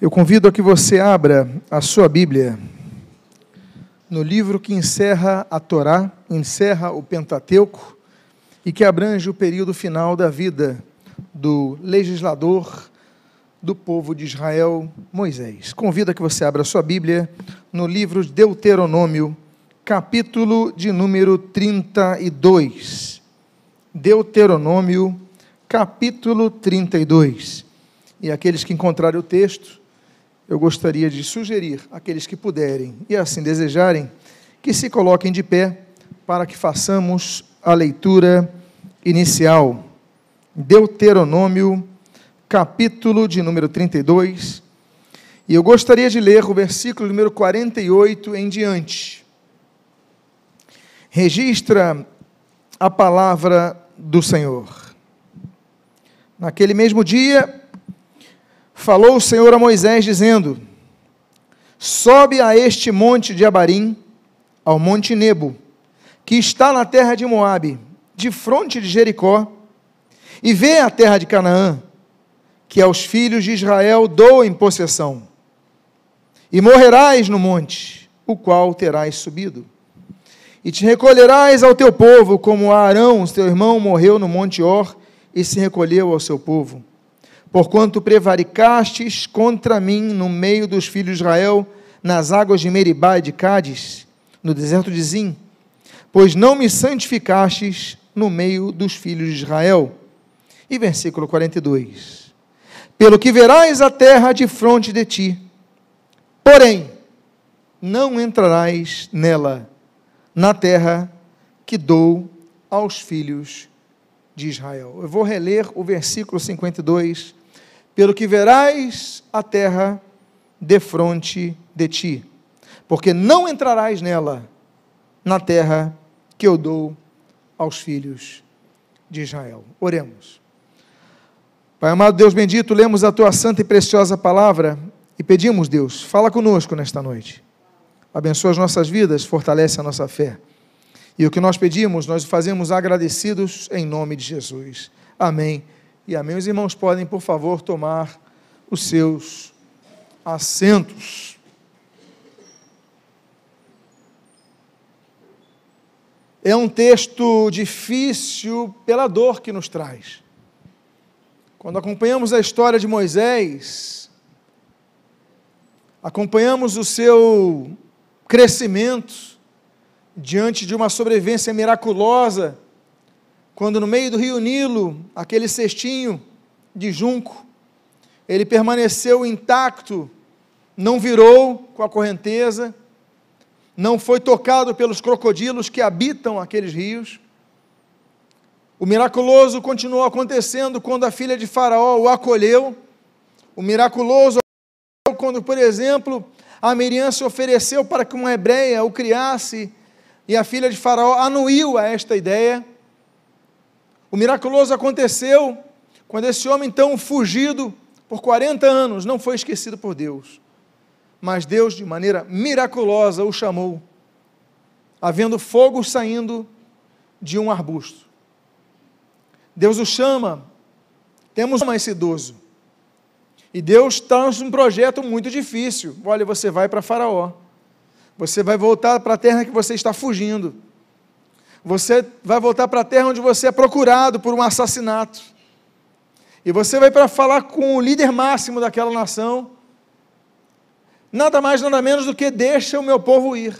Eu convido a que você abra a sua Bíblia no livro que encerra a Torá, encerra o Pentateuco e que abrange o período final da vida do legislador do povo de Israel, Moisés. Convido a que você abra a sua Bíblia no livro de Deuteronômio, capítulo de número 32. Deuteronômio, capítulo 32. E aqueles que encontrarem o texto, eu gostaria de sugerir àqueles que puderem e assim desejarem que se coloquem de pé para que façamos a leitura inicial. Deuteronômio, capítulo de número 32. E eu gostaria de ler o versículo número 48 em diante. Registra a palavra do Senhor. Naquele mesmo dia, falou o Senhor a Moisés, dizendo: Sobe a este monte de Abarim, ao monte Nebo, que está na terra de Moabe, de fronte de Jericó, e vê a terra de Canaã, que aos filhos de Israel dou em possessão. E morrerás no monte, o qual terás subido. E te recolherás ao teu povo, como Arão, teu irmão, morreu no monte Or, e se recolheu ao seu povo porquanto prevaricastes contra mim no meio dos filhos de Israel, nas águas de Meribá e de Cádiz, no deserto de Zim, pois não me santificastes no meio dos filhos de Israel. E versículo 42. Pelo que verás a terra de fronte de ti, porém, não entrarás nela, na terra que dou aos filhos de Israel. Eu vou reler o versículo 52 pelo que verás a terra defronte de ti, porque não entrarás nela, na terra que eu dou aos filhos de Israel. Oremos. Pai amado Deus bendito, lemos a tua santa e preciosa palavra e pedimos, Deus, fala conosco nesta noite. Abençoa as nossas vidas, fortalece a nossa fé. E o que nós pedimos, nós fazemos agradecidos em nome de Jesus. Amém e amém. Os irmãos podem, por favor, tomar os seus assentos. É um texto difícil pela dor que nos traz. Quando acompanhamos a história de Moisés, acompanhamos o seu crescimento diante de uma sobrevivência miraculosa quando no meio do rio Nilo, aquele cestinho de junco, ele permaneceu intacto, não virou com a correnteza, não foi tocado pelos crocodilos que habitam aqueles rios. O miraculoso continuou acontecendo quando a filha de Faraó o acolheu. O miraculoso quando, por exemplo, a Miriam se ofereceu para que uma hebreia o criasse e a filha de Faraó anuiu a esta ideia. O miraculoso aconteceu quando esse homem, então fugido por 40 anos, não foi esquecido por Deus, mas Deus, de maneira miraculosa, o chamou, havendo fogo saindo de um arbusto. Deus o chama, temos esse idoso. E Deus traz um projeto muito difícil. Olha, você vai para Faraó. Você vai voltar para a terra que você está fugindo. Você vai voltar para a terra onde você é procurado por um assassinato. E você vai para falar com o líder máximo daquela nação. Nada mais, nada menos do que deixa o meu povo ir.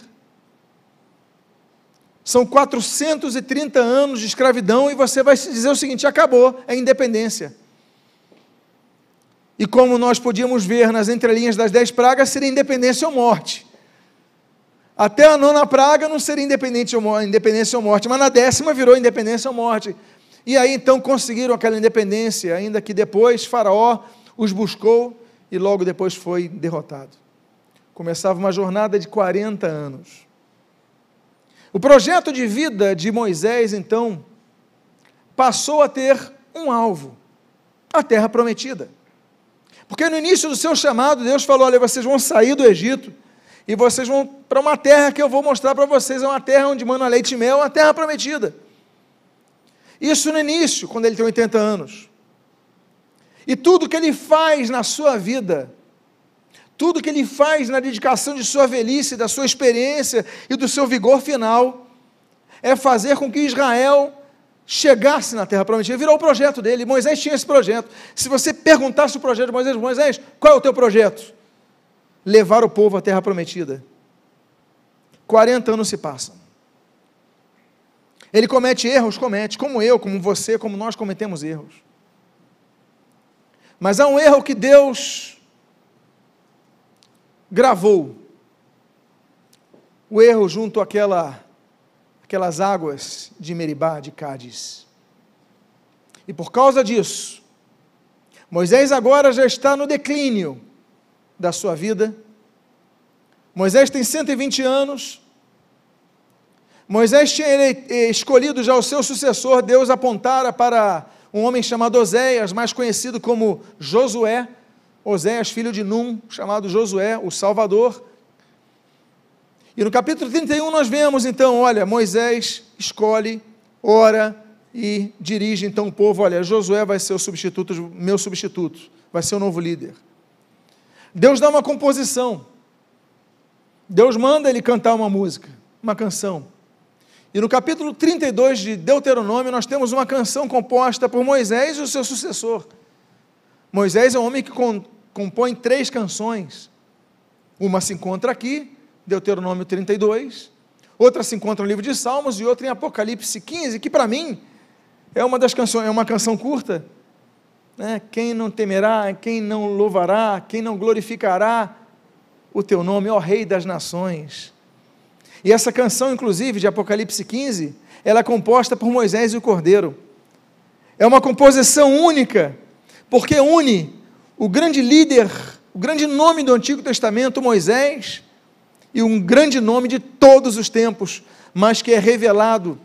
São 430 anos de escravidão e você vai dizer o seguinte: acabou, é independência. E como nós podíamos ver nas entrelinhas das dez pragas, seria independência ou morte. Até a nona praga não seria independência ou morte, mas na décima virou independência ou morte. E aí então conseguiram aquela independência, ainda que depois Faraó os buscou e logo depois foi derrotado. Começava uma jornada de 40 anos. O projeto de vida de Moisés, então, passou a ter um alvo: a terra prometida. Porque no início do seu chamado, Deus falou: olha, vocês vão sair do Egito e vocês vão para uma terra que eu vou mostrar para vocês, é uma terra onde manda leite e mel, uma terra prometida. Isso no início, quando ele tem 80 anos. E tudo que ele faz na sua vida tudo que ele faz na dedicação de sua velhice, da sua experiência e do seu vigor final, é fazer com que Israel chegasse na terra prometida. Virou o projeto dele. Moisés tinha esse projeto. Se você perguntasse o projeto de Moisés, Moisés, qual é o teu projeto? Levar o povo à terra prometida. 40 anos se passam. Ele comete erros, comete, como eu, como você, como nós cometemos erros. Mas há um erro que Deus gravou. O erro junto àquela aquelas águas de Meribá, de Cádiz. E por causa disso, Moisés agora já está no declínio da sua vida. Moisés tem 120 anos. Moisés tinha eh, escolhido já o seu sucessor, Deus apontara para um homem chamado Oséias, mais conhecido como Josué, Oséias, filho de Num, chamado Josué, o Salvador. E no capítulo 31 nós vemos então, olha, Moisés escolhe, ora e dirige então o povo, olha, Josué vai ser o substituto, meu substituto, vai ser o novo líder. Deus dá uma composição. Deus manda ele cantar uma música, uma canção. E no capítulo 32 de Deuteronômio nós temos uma canção composta por Moisés e o seu sucessor. Moisés é um homem que compõe três canções. Uma se encontra aqui, Deuteronômio 32, outra se encontra no livro de Salmos e outra em Apocalipse 15, que para mim é uma das canções, é uma canção curta. Né? Quem não temerá, quem não louvará, quem não glorificará o teu nome, ó Rei das Nações. E essa canção, inclusive, de Apocalipse 15, ela é composta por Moisés e o Cordeiro. É uma composição única, porque une o grande líder, o grande nome do Antigo Testamento, Moisés, e um grande nome de todos os tempos, mas que é revelado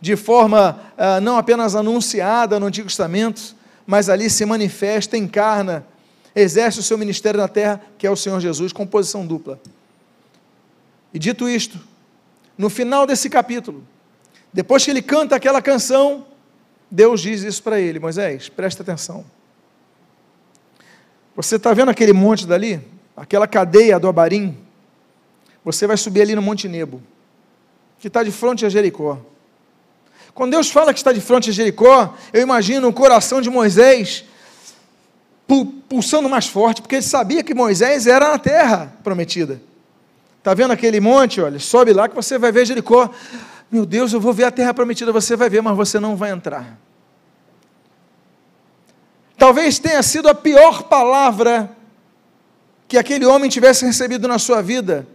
de forma ah, não apenas anunciada no Antigo Testamento, mas ali se manifesta, encarna, exerce o seu ministério na terra, que é o Senhor Jesus, composição dupla. E dito isto, no final desse capítulo, depois que ele canta aquela canção, Deus diz isso para ele: Moisés, presta atenção. Você está vendo aquele monte dali? Aquela cadeia do Abarim? Você vai subir ali no Monte Nebo, que está de frente a Jericó. Quando Deus fala que está de frente a Jericó, eu imagino o coração de Moisés pulsando mais forte, porque ele sabia que Moisés era na terra prometida. Está vendo aquele monte? Olha, sobe lá que você vai ver Jericó. Meu Deus, eu vou ver a terra prometida, você vai ver, mas você não vai entrar. Talvez tenha sido a pior palavra que aquele homem tivesse recebido na sua vida,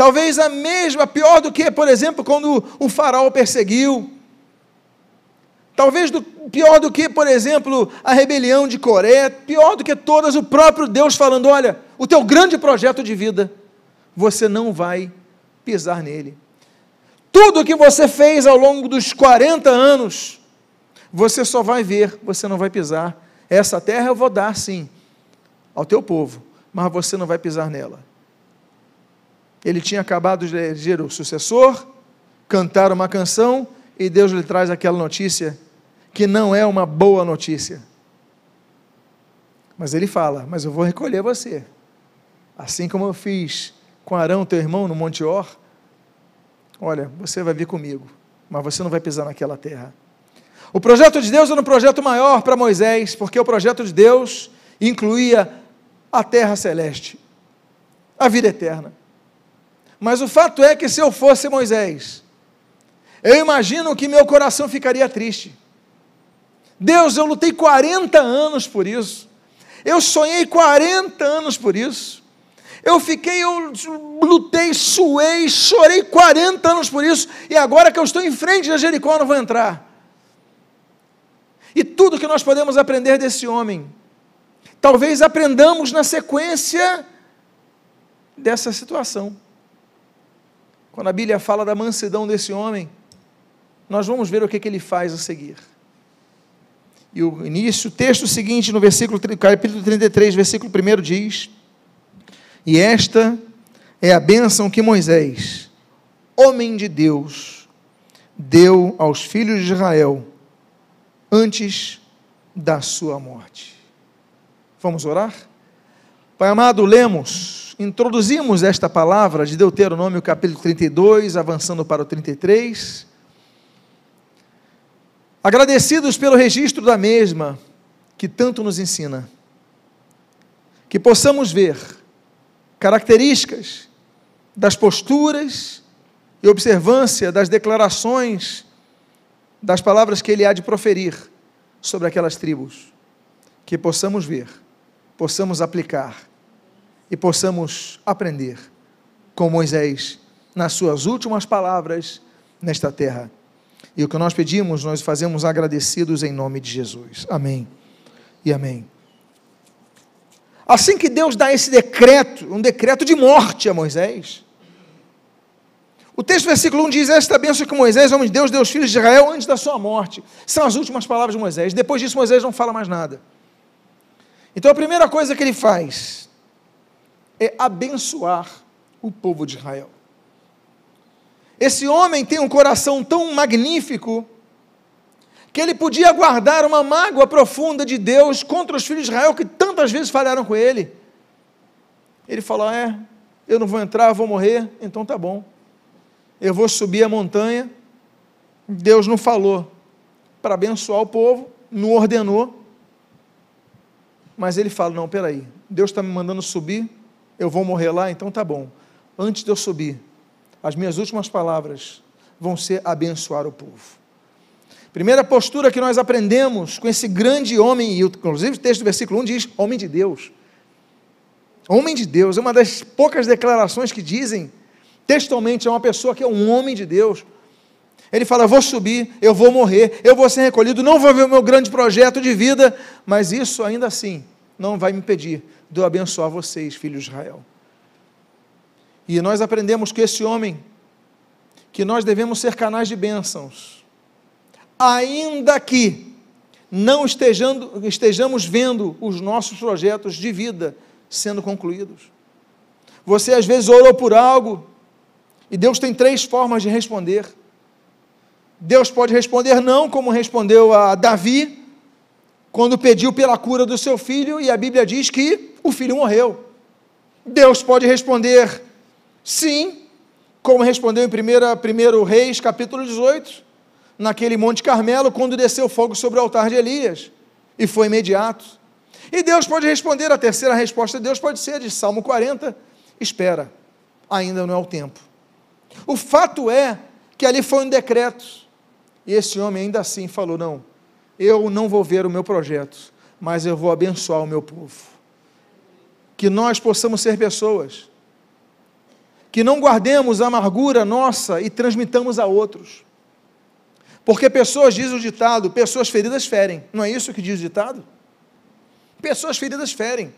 Talvez a mesma, pior do que, por exemplo, quando o faraó perseguiu. Talvez do, pior do que, por exemplo, a rebelião de Coré, pior do que todas, o próprio Deus falando: olha, o teu grande projeto de vida, você não vai pisar nele. Tudo que você fez ao longo dos 40 anos, você só vai ver, você não vai pisar. Essa terra eu vou dar sim ao teu povo, mas você não vai pisar nela. Ele tinha acabado de eleger o sucessor, cantar uma canção, e Deus lhe traz aquela notícia que não é uma boa notícia. Mas ele fala: Mas eu vou recolher você. Assim como eu fiz com Arão, teu irmão, no Monte Or. Olha, você vai vir comigo, mas você não vai pisar naquela terra. O projeto de Deus era um projeto maior para Moisés, porque o projeto de Deus incluía a terra celeste, a vida eterna. Mas o fato é que se eu fosse Moisés, eu imagino que meu coração ficaria triste. Deus, eu lutei 40 anos por isso. Eu sonhei 40 anos por isso. Eu fiquei, eu lutei, suei, chorei 40 anos por isso. E agora que eu estou em frente a Jericó, eu não vou entrar. E tudo que nós podemos aprender desse homem, talvez aprendamos na sequência dessa situação. Quando a Bíblia fala da mansidão desse homem, nós vamos ver o que, que ele faz a seguir. E o início, o texto seguinte, no versículo, capítulo 33, versículo 1 diz: E esta é a bênção que Moisés, homem de Deus, deu aos filhos de Israel antes da sua morte. Vamos orar? Pai amado, lemos, introduzimos esta palavra de Deuteronômio capítulo 32, avançando para o 33. Agradecidos pelo registro da mesma, que tanto nos ensina. Que possamos ver características das posturas e observância das declarações, das palavras que ele há de proferir sobre aquelas tribos. Que possamos ver, possamos aplicar e possamos aprender com Moisés nas suas últimas palavras nesta terra. E o que nós pedimos, nós fazemos agradecidos em nome de Jesus. Amém e amém. Assim que Deus dá esse decreto, um decreto de morte a Moisés, o texto versículo 1 diz: Esta bênção que Moisés, homem de Deus, deu aos filhos de Israel antes da sua morte. São as últimas palavras de Moisés. Depois disso, Moisés não fala mais nada. Então a primeira coisa que ele faz é abençoar o povo de Israel. Esse homem tem um coração tão magnífico que ele podia guardar uma mágoa profunda de Deus contra os filhos de Israel que tantas vezes falharam com ele. Ele falou: É, eu não vou entrar, vou morrer, então tá bom. Eu vou subir a montanha. Deus não falou para abençoar o povo, não ordenou. Mas ele fala: Não, peraí, Deus está me mandando subir, eu vou morrer lá, então tá bom. Antes de eu subir, as minhas últimas palavras vão ser abençoar o povo. Primeira postura que nós aprendemos com esse grande homem, e inclusive o texto do versículo 1 diz: homem de Deus. Homem de Deus, é uma das poucas declarações que dizem textualmente é uma pessoa que é um homem de Deus. Ele fala: vou subir, eu vou morrer, eu vou ser recolhido, não vou ver o meu grande projeto de vida, mas isso ainda assim não vai me impedir de eu abençoar vocês, filhos de Israel. E nós aprendemos com esse homem que nós devemos ser canais de bênçãos, ainda que não estejando, estejamos vendo os nossos projetos de vida sendo concluídos. Você às vezes orou por algo e Deus tem três formas de responder. Deus pode responder não, como respondeu a Davi, quando pediu pela cura do seu filho, e a Bíblia diz que o filho morreu. Deus pode responder sim, como respondeu em 1 Reis, capítulo 18, naquele Monte Carmelo, quando desceu fogo sobre o altar de Elias, e foi imediato. E Deus pode responder, a terceira resposta de Deus pode ser de Salmo 40, espera, ainda não é o tempo. O fato é que ali foi um decreto, e esse homem ainda assim falou: não, eu não vou ver o meu projeto, mas eu vou abençoar o meu povo. Que nós possamos ser pessoas que não guardemos a amargura nossa e transmitamos a outros. Porque pessoas, diz o ditado, pessoas feridas ferem. Não é isso que diz o ditado? Pessoas feridas ferem.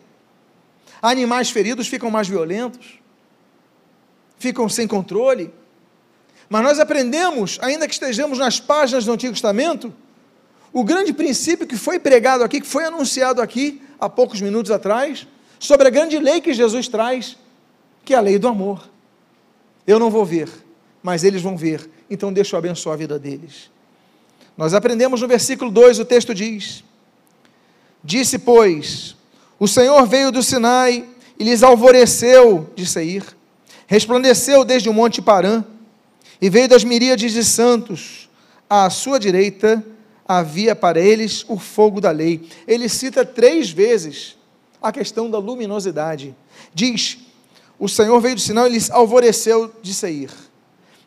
Animais feridos ficam mais violentos, ficam sem controle. Mas nós aprendemos, ainda que estejamos nas páginas do Antigo Testamento, o grande princípio que foi pregado aqui, que foi anunciado aqui há poucos minutos atrás, sobre a grande lei que Jesus traz, que é a lei do amor. Eu não vou ver, mas eles vão ver, então deixa eu abençoar a vida deles. Nós aprendemos no versículo 2, o texto diz: Disse, pois, o Senhor veio do Sinai e lhes alvoreceu de Seir, resplandeceu desde o monte Parã, e veio das miríades de santos, à sua direita havia para eles o fogo da lei. Ele cita três vezes a questão da luminosidade. Diz: O Senhor veio do sinal e lhes alvoreceu de sair.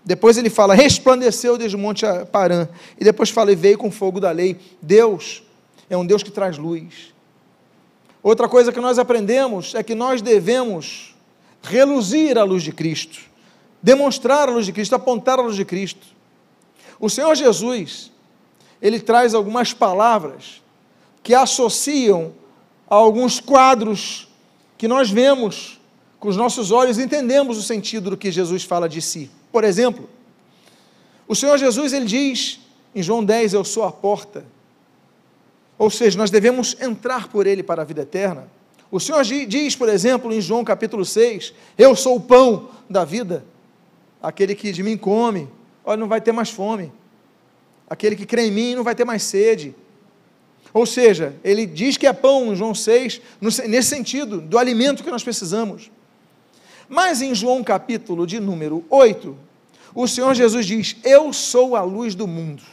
Depois ele fala, resplandeceu desde o monte Parã. E depois fala, e veio com fogo da lei. Deus é um Deus que traz luz. Outra coisa que nós aprendemos é que nós devemos reluzir a luz de Cristo, demonstrar a luz de Cristo, apontar a luz de Cristo. O Senhor Jesus, ele traz algumas palavras que associam a alguns quadros que nós vemos com os nossos olhos entendemos o sentido do que Jesus fala de si. Por exemplo, o Senhor Jesus ele diz em João 10: Eu sou a porta. Ou seja, nós devemos entrar por ele para a vida eterna. O Senhor diz, por exemplo, em João capítulo 6: Eu sou o pão da vida. Aquele que de mim come, olha, não vai ter mais fome. Aquele que crê em mim não vai ter mais sede. Ou seja, ele diz que é pão em João 6, nesse sentido, do alimento que nós precisamos. Mas em João capítulo de número 8, o Senhor Jesus diz: Eu sou a luz do mundo.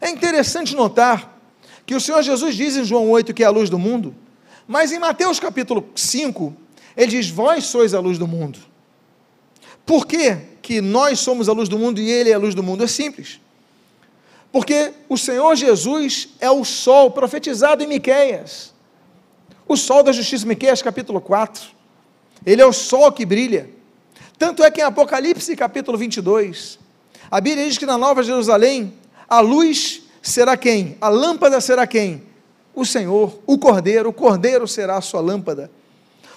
É interessante notar que o Senhor Jesus diz em João 8 que é a luz do mundo, mas em Mateus capítulo 5, ele diz: Vós sois a luz do mundo. Por que, que nós somos a luz do mundo e ele é a luz do mundo? É simples. Porque o Senhor Jesus é o sol profetizado em Miqueias. O sol da justiça, Miqueias capítulo 4. Ele é o sol que brilha. Tanto é que em Apocalipse capítulo 22, a Bíblia diz que na Nova Jerusalém, a luz será quem? A lâmpada será quem? O Senhor, o Cordeiro, o Cordeiro será a sua lâmpada.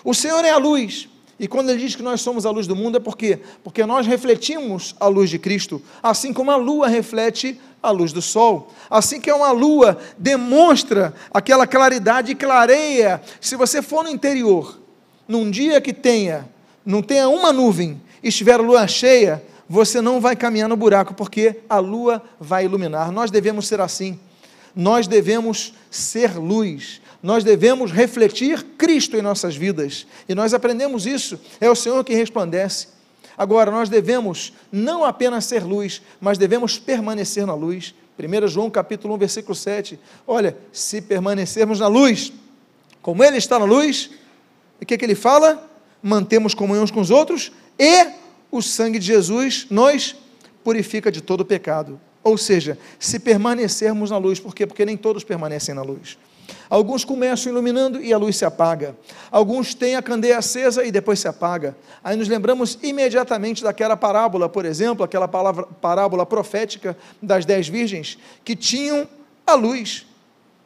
O Senhor é a luz. E quando ele diz que nós somos a luz do mundo, é por quê? Porque nós refletimos a luz de Cristo, assim como a lua reflete a luz do sol. Assim que uma lua demonstra aquela claridade e clareia. Se você for no interior, num dia que tenha, não tenha uma nuvem, estiver lua cheia, você não vai caminhar no buraco, porque a lua vai iluminar. Nós devemos ser assim. Nós devemos ser luz nós devemos refletir Cristo em nossas vidas. E nós aprendemos isso, é o Senhor que resplandece. Agora, nós devemos não apenas ser luz, mas devemos permanecer na luz. 1 João capítulo 1, versículo 7. Olha, se permanecermos na luz, como Ele está na luz, o que, é que Ele fala? Mantemos comunhão uns com os outros e o sangue de Jesus nos purifica de todo pecado. Ou seja, se permanecermos na luz, por quê? Porque nem todos permanecem na luz. Alguns começam iluminando e a luz se apaga. Alguns têm a candeia acesa e depois se apaga. Aí nos lembramos imediatamente daquela parábola, por exemplo, aquela palavra, parábola profética das dez virgens, que tinham a luz,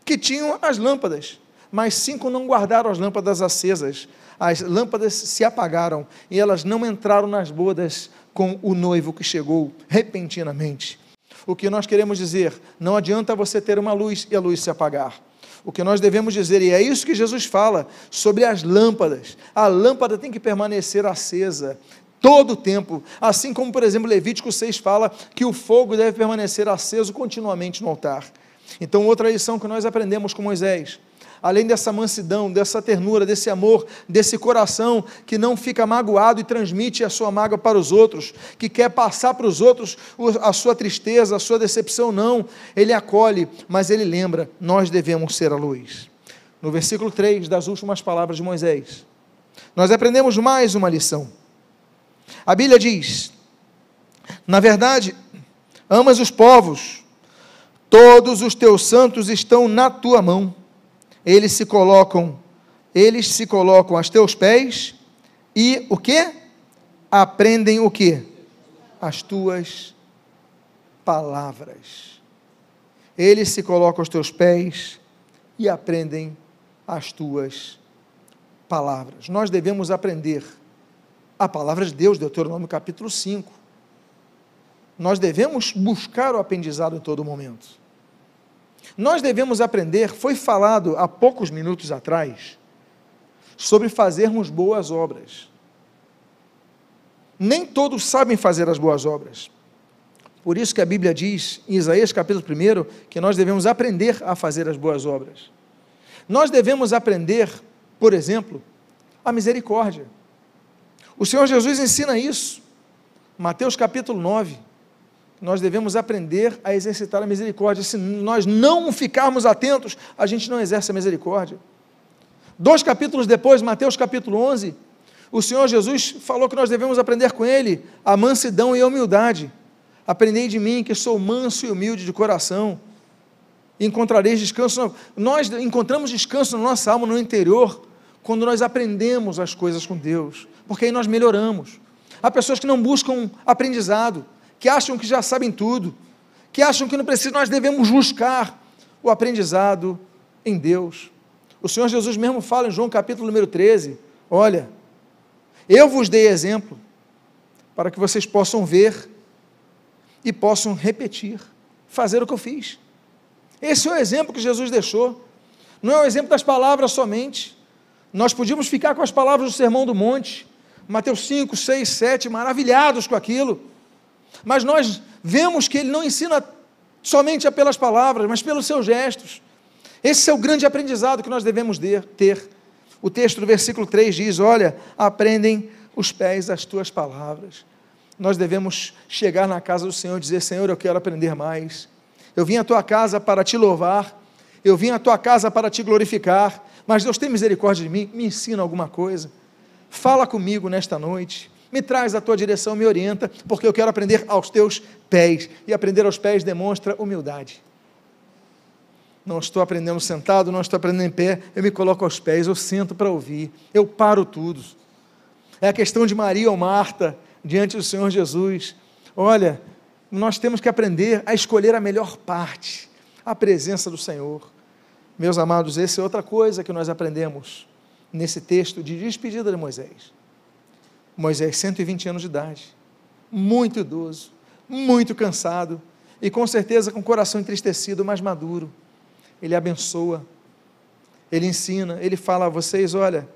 que tinham as lâmpadas, mas cinco não guardaram as lâmpadas acesas. As lâmpadas se apagaram e elas não entraram nas bodas com o noivo que chegou repentinamente. O que nós queremos dizer, não adianta você ter uma luz e a luz se apagar o que nós devemos dizer, e é isso que Jesus fala sobre as lâmpadas. A lâmpada tem que permanecer acesa todo o tempo, assim como, por exemplo, Levítico 6 fala que o fogo deve permanecer aceso continuamente no altar. Então, outra lição que nós aprendemos com Moisés, além dessa mansidão, dessa ternura, desse amor, desse coração que não fica magoado e transmite a sua mágoa para os outros, que quer passar para os outros a sua tristeza, a sua decepção, não. Ele acolhe, mas ele lembra: nós devemos ser a luz. No versículo 3 das últimas palavras de Moisés, nós aprendemos mais uma lição. A Bíblia diz: na verdade, amas os povos, todos os teus santos estão na tua mão eles se colocam, eles se colocam aos teus pés e o que? Aprendem o que? As tuas palavras. Eles se colocam aos teus pés e aprendem as tuas palavras. Nós devemos aprender a palavra de Deus, Deuteronômio capítulo 5. Nós devemos buscar o aprendizado em todo momento. Nós devemos aprender, foi falado há poucos minutos atrás, sobre fazermos boas obras. Nem todos sabem fazer as boas obras. Por isso que a Bíblia diz, em Isaías capítulo 1, que nós devemos aprender a fazer as boas obras. Nós devemos aprender, por exemplo, a misericórdia. O Senhor Jesus ensina isso. Mateus capítulo 9 nós devemos aprender a exercitar a misericórdia. Se nós não ficarmos atentos, a gente não exerce a misericórdia. Dois capítulos depois, Mateus capítulo 11, o Senhor Jesus falou que nós devemos aprender com Ele a mansidão e a humildade. Aprendei de mim, que sou manso e humilde de coração, encontrareis descanso. Nós encontramos descanso na nossa alma, no interior, quando nós aprendemos as coisas com Deus, porque aí nós melhoramos. Há pessoas que não buscam aprendizado, que acham que já sabem tudo, que acham que não precisa, nós devemos buscar o aprendizado em Deus. O Senhor Jesus mesmo fala em João capítulo número 13: Olha, eu vos dei exemplo para que vocês possam ver e possam repetir, fazer o que eu fiz. Esse é o exemplo que Jesus deixou. Não é o exemplo das palavras somente. Nós podíamos ficar com as palavras do Sermão do Monte, Mateus 5, 6, 7, maravilhados com aquilo. Mas nós vemos que ele não ensina somente pelas palavras, mas pelos seus gestos. Esse é o grande aprendizado que nós devemos ter. O texto do versículo 3 diz: Olha, aprendem os pés as tuas palavras. Nós devemos chegar na casa do Senhor e dizer: Senhor, eu quero aprender mais. Eu vim à tua casa para te louvar, eu vim à tua casa para te glorificar, mas Deus tem misericórdia de mim, me ensina alguma coisa. Fala comigo nesta noite, me traz a tua direção, me orienta, porque eu quero aprender aos teus pés, e aprender aos pés demonstra humildade. Não estou aprendendo sentado, não estou aprendendo em pé, eu me coloco aos pés, eu sento para ouvir, eu paro tudo. É a questão de Maria ou Marta diante do Senhor Jesus. Olha, nós temos que aprender a escolher a melhor parte, a presença do Senhor. Meus amados, essa é outra coisa que nós aprendemos nesse texto de despedida de Moisés. Moisés, 120 anos de idade, muito idoso, muito cansado e com certeza com o coração entristecido, mas maduro ele abençoa, ele ensina, ele fala a vocês: olha,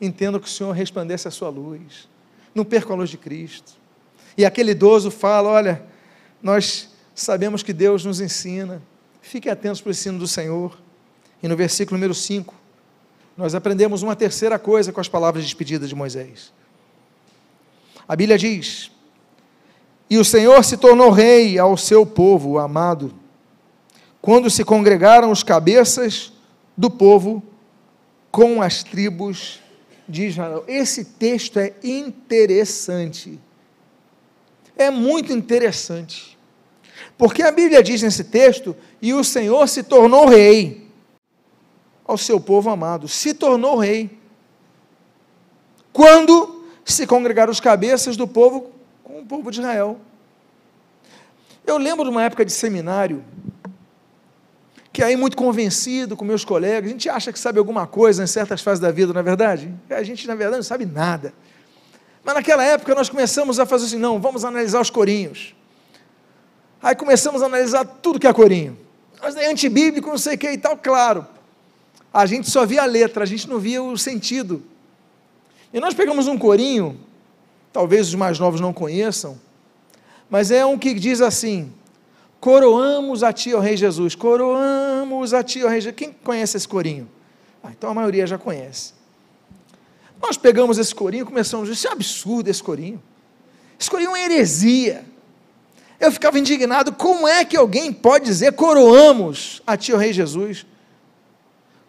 entendo que o Senhor resplandece a sua luz, não percam a luz de Cristo. E aquele idoso fala: olha, nós sabemos que Deus nos ensina, fiquem atentos para o ensino do Senhor. E no versículo número 5, nós aprendemos uma terceira coisa com as palavras de despedida de Moisés. A Bíblia diz: E o Senhor se tornou rei ao seu povo amado quando se congregaram os cabeças do povo com as tribos de Israel. Esse texto é interessante. É muito interessante. Porque a Bíblia diz nesse texto: e o Senhor se tornou rei ao seu povo amado. Se tornou rei. Quando se congregaram os cabeças do povo com o povo de Israel. Eu lembro de uma época de seminário que aí muito convencido com meus colegas, a gente acha que sabe alguma coisa em certas fases da vida, não é verdade? A gente, na verdade, não sabe nada. Mas naquela época nós começamos a fazer assim, não, vamos analisar os corinhos. Aí começamos a analisar tudo que é corinho. Mas é antibíblico, não sei o que e tal, claro. A gente só via a letra, a gente não via o sentido. E nós pegamos um corinho, talvez os mais novos não conheçam, mas é um que diz assim: Coroamos a ti, ó Rei Jesus. Coroamos a ti, ó Rei Jesus. Quem conhece esse corinho? Ah, então a maioria já conhece. Nós pegamos esse corinho e começamos a dizer: Isso é absurdo esse corinho. Esse corinho é uma heresia. Eu ficava indignado: como é que alguém pode dizer coroamos a ti, ó Rei Jesus?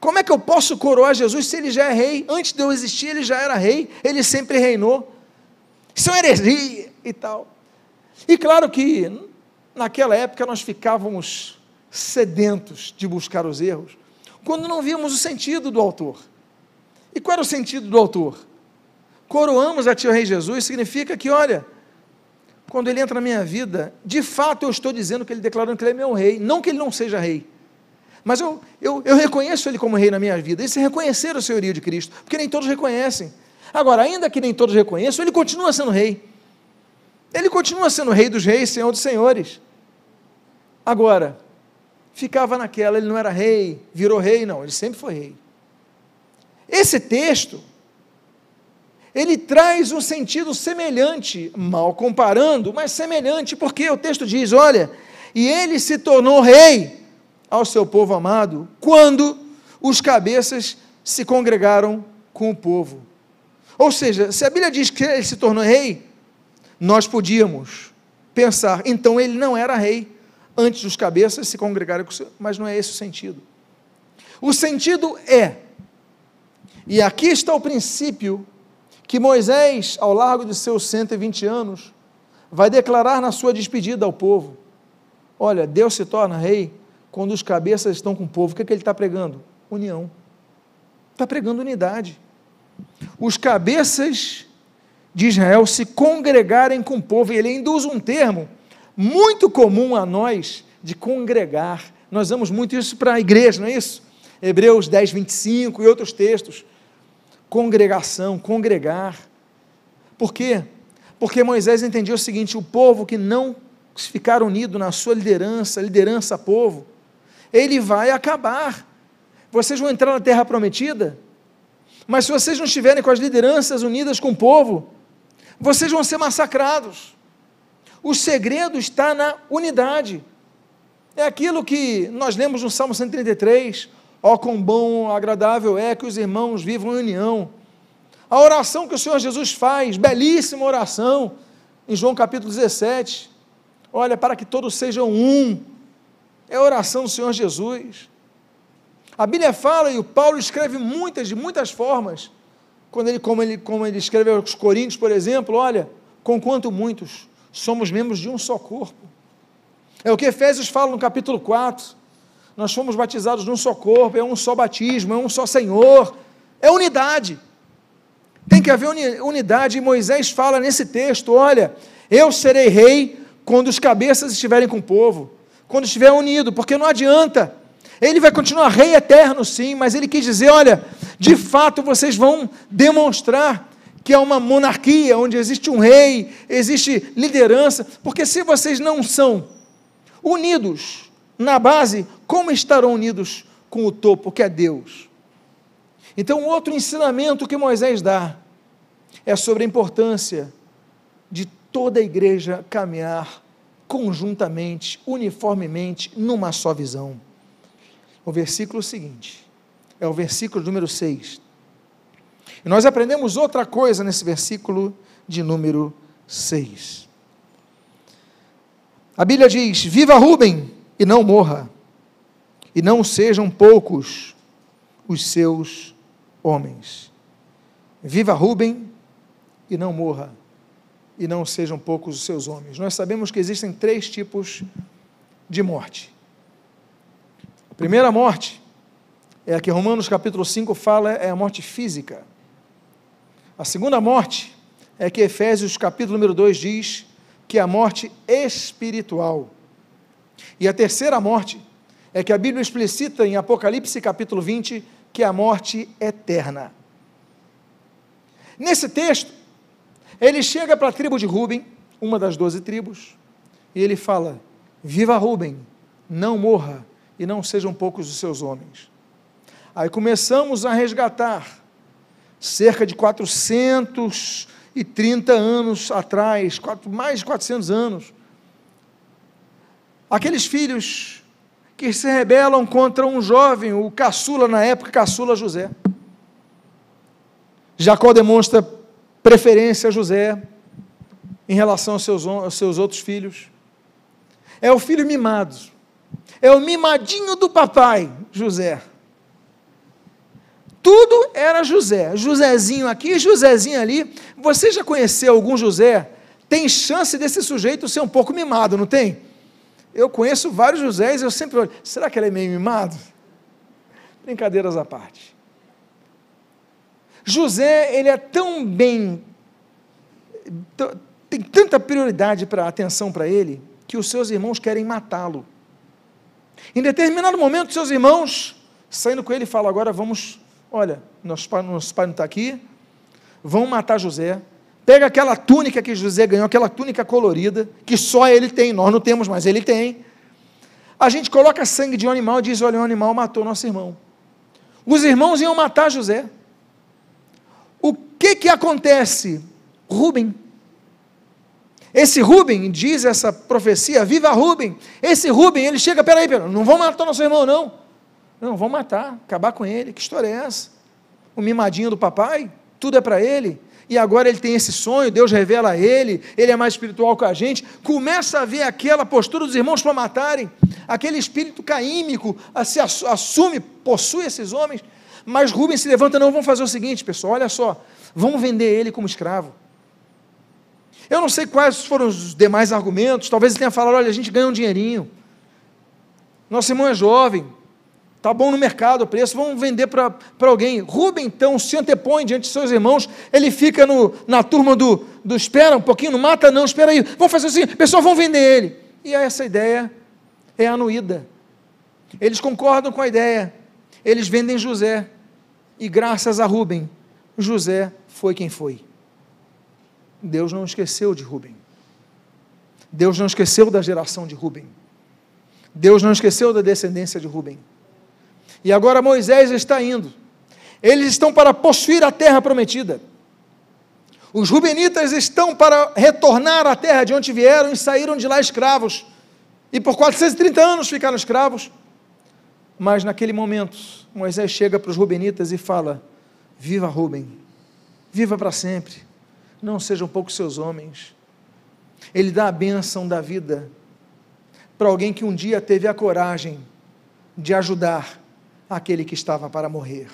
Como é que eu posso coroar Jesus se ele já é rei? Antes de eu existir, ele já era rei, ele sempre reinou. Isso é uma heresia e tal. E claro que naquela época nós ficávamos sedentos de buscar os erros, quando não víamos o sentido do autor. E qual era o sentido do autor? Coroamos a Ti, Rei Jesus, significa que, olha, quando ele entra na minha vida, de fato eu estou dizendo que ele declarando que ele é meu rei, não que ele não seja rei. Mas eu, eu, eu reconheço ele como rei na minha vida. Esse é reconhecer o senhorio de Cristo, porque nem todos reconhecem. Agora, ainda que nem todos reconheçam, ele continua sendo rei. Ele continua sendo rei dos reis, senhor dos senhores. Agora, ficava naquela, ele não era rei, virou rei, não, ele sempre foi rei. Esse texto, ele traz um sentido semelhante, mal comparando, mas semelhante, porque o texto diz: olha, e ele se tornou rei ao seu povo amado, quando os cabeças se congregaram com o povo. Ou seja, se a Bíblia diz que ele se tornou rei, nós podíamos pensar, então ele não era rei antes dos cabeças se congregarem com o Senhor, mas não é esse o sentido. O sentido é, e aqui está o princípio que Moisés, ao largo de seus 120 anos, vai declarar na sua despedida ao povo. Olha, Deus se torna rei quando os cabeças estão com o povo. O que, é que ele está pregando? União. Está pregando unidade. Os cabeças de Israel se congregarem com o povo. E ele ainda usa um termo muito comum a nós de congregar. Nós damos muito isso para a igreja, não é isso? Hebreus 10, 25 e outros textos. Congregação, congregar. Por quê? Porque Moisés entendia o seguinte: o povo que não ficar unido na sua liderança, liderança povo, ele vai acabar. Vocês vão entrar na terra prometida, mas se vocês não estiverem com as lideranças unidas com o povo, vocês vão ser massacrados. O segredo está na unidade. É aquilo que nós lemos no Salmo 133: Ó, oh, quão bom, agradável é que os irmãos vivam em união. A oração que o Senhor Jesus faz, belíssima oração, em João capítulo 17. Olha, para que todos sejam um. É a oração do Senhor Jesus. A Bíblia fala e o Paulo escreve muitas, de muitas formas. Quando ele, como, ele, como ele escreve aos Coríntios, por exemplo, olha, conquanto muitos somos membros de um só corpo. É o que Efésios fala no capítulo 4. Nós fomos batizados num só corpo, é um só batismo, é um só Senhor, é unidade. Tem que haver unidade, e Moisés fala nesse texto: olha, eu serei rei quando os cabeças estiverem com o povo, quando estiver unido, porque não adianta. Ele vai continuar rei eterno, sim, mas ele quis dizer: olha, de fato vocês vão demonstrar que é uma monarquia onde existe um rei, existe liderança, porque se vocês não são unidos na base, como estarão unidos com o topo, que é Deus? Então, outro ensinamento que Moisés dá é sobre a importância de toda a igreja caminhar conjuntamente, uniformemente, numa só visão. O versículo seguinte é o versículo número 6. E nós aprendemos outra coisa nesse versículo de número 6. A Bíblia diz: Viva Rubem e não morra, e não sejam poucos os seus homens. Viva Rubem e não morra, e não sejam poucos os seus homens. Nós sabemos que existem três tipos de morte. A primeira morte é a que Romanos capítulo 5 fala, é a morte física. A segunda morte é que Efésios capítulo número 2 diz que é a morte espiritual. E a terceira morte é que a Bíblia explicita em Apocalipse capítulo 20 que é a morte eterna. Nesse texto, ele chega para a tribo de Ruben, uma das doze tribos, e ele fala: Viva Ruben, não morra, e não sejam poucos os seus homens. Aí começamos a resgatar cerca de 430 anos atrás, mais de 400 anos, aqueles filhos que se rebelam contra um jovem, o caçula na época, caçula José. Jacó demonstra preferência a José em relação aos seus, aos seus outros filhos. É o filho mimado, é o mimadinho do papai, José. Tudo era José. Josézinho aqui, Josézinho ali. Você já conheceu algum José? Tem chance desse sujeito ser um pouco mimado, não tem? Eu conheço vários Josés e eu sempre olho, será que ele é meio mimado? Brincadeiras à parte. José, ele é tão bem, tem tanta prioridade para atenção para ele, que os seus irmãos querem matá-lo. Em determinado momento, seus irmãos, saindo com ele, falam: agora vamos Olha, nosso pai, nosso pai não está aqui, vão matar José. Pega aquela túnica que José ganhou, aquela túnica colorida, que só ele tem, nós não temos, mas ele tem. A gente coloca sangue de um animal e diz: olha, um animal matou nosso irmão. Os irmãos iam matar José. Que que acontece? Rubem. Esse Rubem, diz essa profecia, viva Rubem. Esse Rubem, ele chega, peraí, peraí, não vão matar nosso irmão, não. Não, vão matar, acabar com ele. Que história é essa? O mimadinho do papai? Tudo é para ele? E agora ele tem esse sonho, Deus revela a ele, ele é mais espiritual que a gente. Começa a ver aquela postura dos irmãos para matarem, aquele espírito caímico se assume, possui esses homens. Mas Rubens se levanta, não, vamos fazer o seguinte, pessoal, olha só, vamos vender ele como escravo. Eu não sei quais foram os demais argumentos, talvez ele tenha falado, olha, a gente ganha um dinheirinho. Nosso irmão é jovem, Está bom no mercado o preço, vamos vender para alguém. Rubem, então, se antepõe diante de seus irmãos, ele fica no, na turma do, do espera um pouquinho, não mata não, espera aí, vamos fazer assim, pessoal, vão vender ele. E essa ideia é anuída. Eles concordam com a ideia, eles vendem José, e graças a Rubem, José foi quem foi. Deus não esqueceu de Rubem. Deus não esqueceu da geração de Rubem. Deus não esqueceu da descendência de Rubem. E agora Moisés está indo. Eles estão para possuir a terra prometida. Os rubenitas estão para retornar à terra de onde vieram e saíram de lá escravos. E por 430 anos ficaram escravos. Mas naquele momento, Moisés chega para os Rubenitas e fala: Viva Rubem, viva para sempre, não sejam poucos seus homens. Ele dá a bênção da vida para alguém que um dia teve a coragem de ajudar aquele que estava para morrer.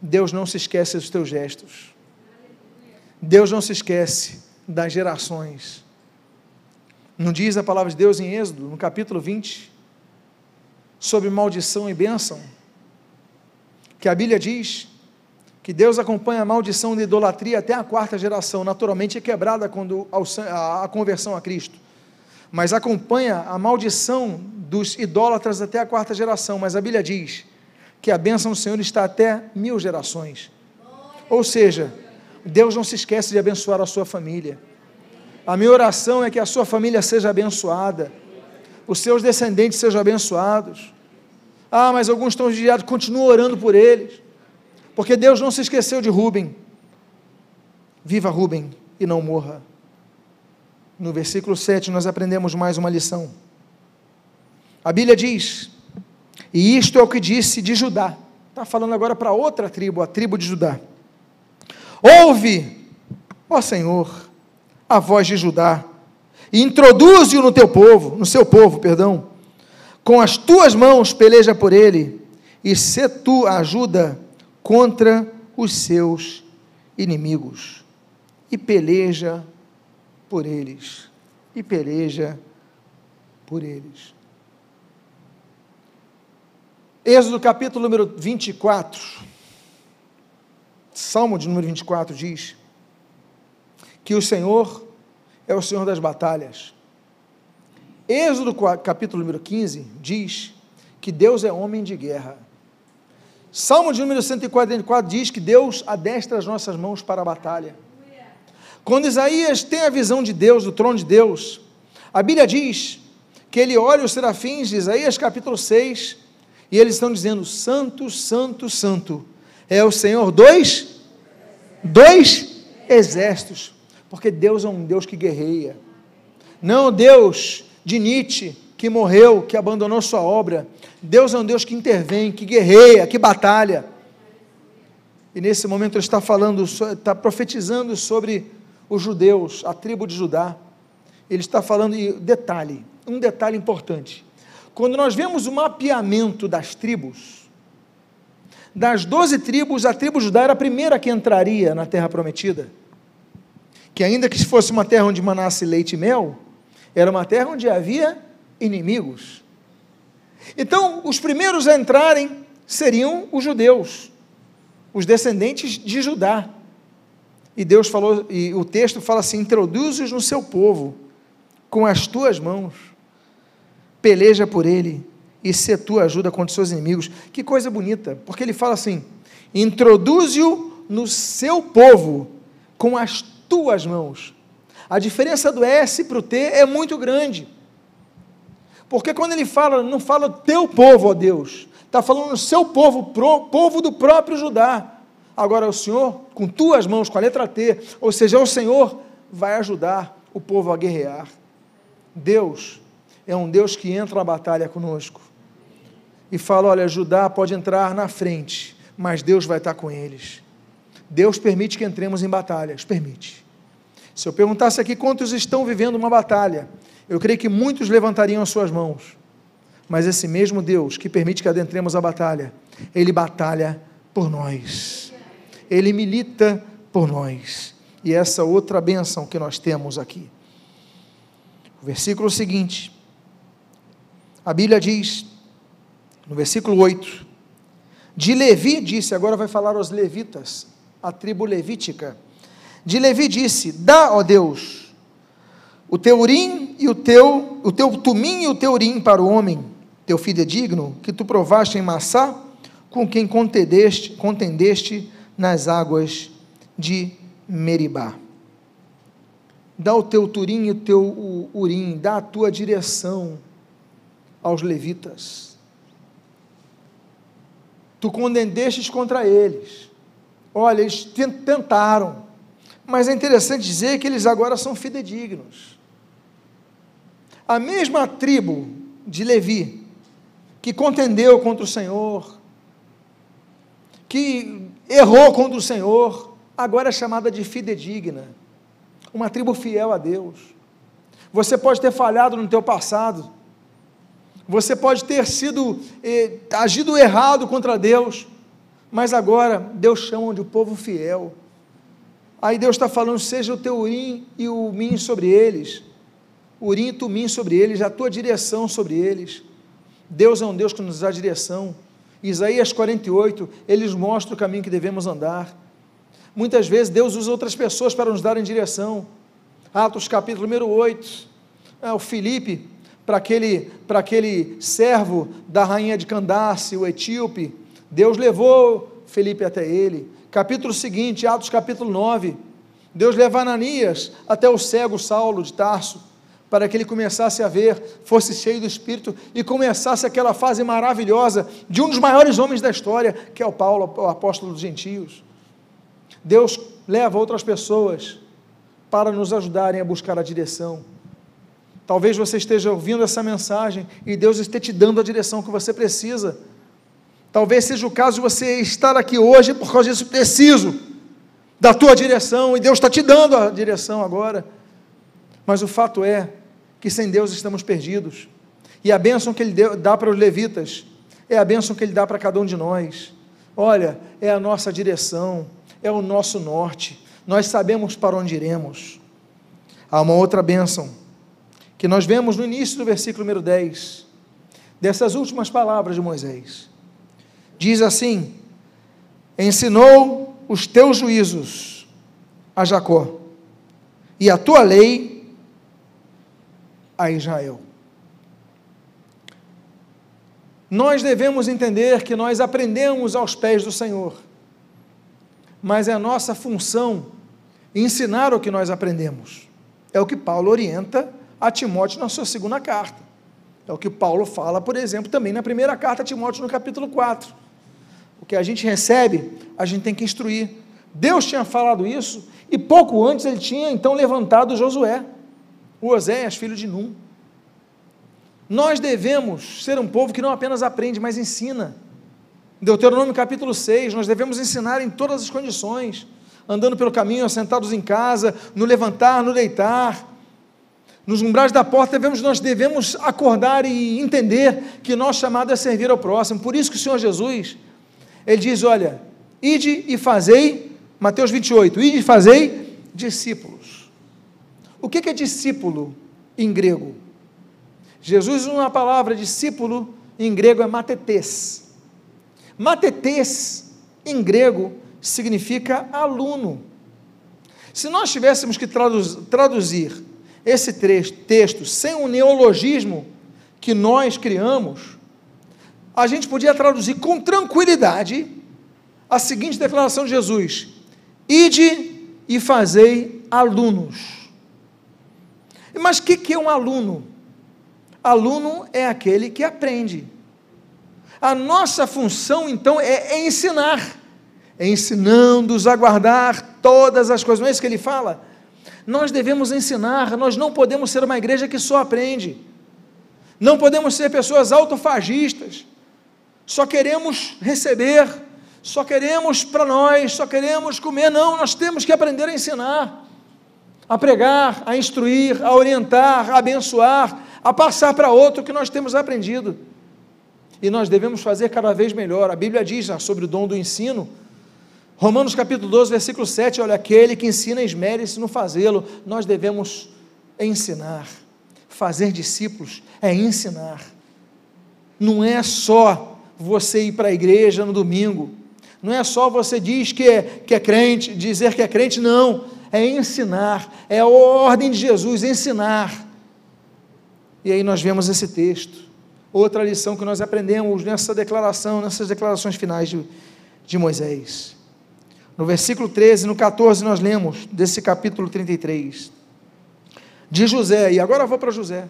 Deus não se esquece dos teus gestos. Deus não se esquece das gerações. Não diz a palavra de Deus em Êxodo, no capítulo 20, sobre maldição e bênção? Que a Bíblia diz que Deus acompanha a maldição de idolatria até a quarta geração, naturalmente é quebrada quando a conversão a Cristo. Mas acompanha a maldição dos idólatras até a quarta geração. Mas a Bíblia diz que a bênção do Senhor está até mil gerações. Ou seja, Deus não se esquece de abençoar a sua família. A minha oração é que a sua família seja abençoada, os seus descendentes sejam abençoados. Ah, mas alguns estão desviados, continua orando por eles, porque Deus não se esqueceu de Rubem. Viva Rubem e não morra. No versículo 7 nós aprendemos mais uma lição. A Bíblia diz e isto é o que disse de Judá. Está falando agora para outra tribo, a tribo de Judá. Ouve, ó Senhor, a voz de Judá, e introduze-o no teu povo, no seu povo, perdão. Com as tuas mãos peleja por ele, e se tu ajuda contra os seus inimigos. E peleja por eles. E peleja por eles. Êxodo capítulo número 24, Salmo de número 24 diz que o Senhor é o Senhor das batalhas. Êxodo capítulo número 15 diz que Deus é homem de guerra. Salmo de número 144 diz que Deus adestra as nossas mãos para a batalha. Quando Isaías tem a visão de Deus, do trono de Deus, a Bíblia diz que ele olha os serafins de Isaías capítulo 6 e eles estão dizendo: Santo, Santo, Santo. É o Senhor dois, dois exércitos. Porque Deus é um Deus que guerreia. Não Deus de Nietzsche, que morreu, que abandonou sua obra. Deus é um Deus que intervém, que guerreia, que batalha. E nesse momento ele está falando, está profetizando sobre os judeus, a tribo de Judá. Ele está falando, e detalhe, um detalhe importante. Quando nós vemos o mapeamento das tribos, das doze tribos, a tribo Judá era a primeira que entraria na terra prometida. Que ainda que fosse uma terra onde manasse leite e mel, era uma terra onde havia inimigos. Então, os primeiros a entrarem seriam os judeus, os descendentes de Judá. E Deus falou, e o texto fala assim: introduz-os no seu povo com as tuas mãos peleja por ele e se tu ajuda contra os seus inimigos. Que coisa bonita, porque ele fala assim: introduze-o no seu povo com as tuas mãos. A diferença do S para o T é muito grande. Porque quando ele fala, não fala teu povo, ó Deus, está falando seu povo, pro, povo do próprio Judá. Agora o Senhor, com tuas mãos, com a letra T, ou seja, o Senhor vai ajudar o povo a guerrear. Deus é um Deus que entra na batalha conosco e fala: olha, Judá pode entrar na frente, mas Deus vai estar com eles. Deus permite que entremos em batalhas, permite. Se eu perguntasse aqui quantos estão vivendo uma batalha, eu creio que muitos levantariam as suas mãos. Mas esse mesmo Deus que permite que adentremos a batalha, ele batalha por nós. Ele milita por nós. E essa outra bênção que nós temos aqui. O versículo seguinte: a Bíblia diz, no versículo 8, de Levi disse, agora vai falar aos levitas, a tribo levítica. De Levi disse: Dá, ó Deus, o teu urim e o teu, o teu tumim e o teu urim para o homem, teu fidedigno, que tu provaste em Massá, com quem contendeste, contendeste nas águas de Meribá. Dá o teu turim e o teu urim, dá a tua direção aos levitas. Tu condenestes contra eles. Olha, eles tentaram, mas é interessante dizer que eles agora são fidedignos. A mesma tribo de Levi, que contendeu contra o Senhor, que errou contra o Senhor, agora é chamada de fidedigna, uma tribo fiel a Deus. Você pode ter falhado no teu passado, você pode ter sido eh, agido errado contra Deus, mas agora Deus chama de povo fiel. Aí Deus está falando: seja o teu urim e o mim sobre eles, urim e tumim sobre eles, a tua direção sobre eles. Deus é um Deus que nos dá direção. Isaías 48, ele nos mostra o caminho que devemos andar. Muitas vezes Deus usa outras pessoas para nos darem direção. Atos capítulo número 8, é, o Filipe, para aquele, para aquele servo da rainha de Candace, o etíope, Deus levou Felipe até ele. Capítulo seguinte, Atos capítulo 9, Deus leva Ananias até o cego Saulo de Tarso, para que ele começasse a ver, fosse cheio do Espírito e começasse aquela fase maravilhosa de um dos maiores homens da história, que é o Paulo, o apóstolo dos gentios. Deus leva outras pessoas para nos ajudarem a buscar a direção. Talvez você esteja ouvindo essa mensagem e Deus esteja te dando a direção que você precisa. Talvez seja o caso de você estar aqui hoje por causa disso preciso da tua direção e Deus está te dando a direção agora. Mas o fato é que sem Deus estamos perdidos. E a bênção que Ele dá para os levitas é a bênção que Ele dá para cada um de nós. Olha, é a nossa direção, é o nosso norte. Nós sabemos para onde iremos. Há uma outra bênção que nós vemos no início do versículo número 10, dessas últimas palavras de Moisés diz assim: Ensinou os teus juízos a Jacó, e a tua lei a Israel. Nós devemos entender que nós aprendemos aos pés do Senhor, mas é nossa função ensinar o que nós aprendemos. É o que Paulo orienta a Timóteo na sua segunda carta. É o que Paulo fala, por exemplo, também na primeira carta a Timóteo, no capítulo 4 o que a gente recebe, a gente tem que instruir. Deus tinha falado isso e pouco antes ele tinha então levantado Josué, o Oséias, filho de Num. Nós devemos ser um povo que não apenas aprende, mas ensina. Deuteronômio capítulo 6, nós devemos ensinar em todas as condições, andando pelo caminho, sentados em casa, no levantar, no deitar, nos umbrais da porta, devemos, nós devemos acordar e entender que nosso chamado é servir ao próximo. Por isso que o Senhor Jesus, ele diz: Olha, ide e fazei, Mateus 28, ide e fazei discípulos. O que é discípulo em grego? Jesus usa uma palavra discípulo em grego é matetes. Matetes em grego significa aluno. Se nós tivéssemos que traduzir esse texto sem um neologismo que nós criamos, a gente podia traduzir com tranquilidade a seguinte declaração de Jesus: Ide e fazei alunos. Mas o que, que é um aluno? Aluno é aquele que aprende. A nossa função, então, é, ensinar, é ensinando-os a guardar todas as coisas, não é isso que ele fala? Nós devemos ensinar, nós não podemos ser uma igreja que só aprende, não podemos ser pessoas autofagistas, só queremos receber, só queremos para nós, só queremos comer. Não, nós temos que aprender a ensinar, a pregar, a instruir, a orientar, a abençoar, a passar para outro o que nós temos aprendido. E nós devemos fazer cada vez melhor. A Bíblia diz sobre o dom do ensino. Romanos capítulo 12, versículo 7, olha, aquele que ensina esmere-se no fazê-lo. Nós devemos ensinar. Fazer discípulos é ensinar. Não é só você ir para a igreja no domingo. Não é só você diz que é, que é crente, dizer que é crente, não. É ensinar, é a ordem de Jesus, ensinar. E aí nós vemos esse texto. Outra lição que nós aprendemos nessa declaração, nessas declarações finais de, de Moisés. No versículo 13, no 14, nós lemos desse capítulo 33. De José, e agora vou para José.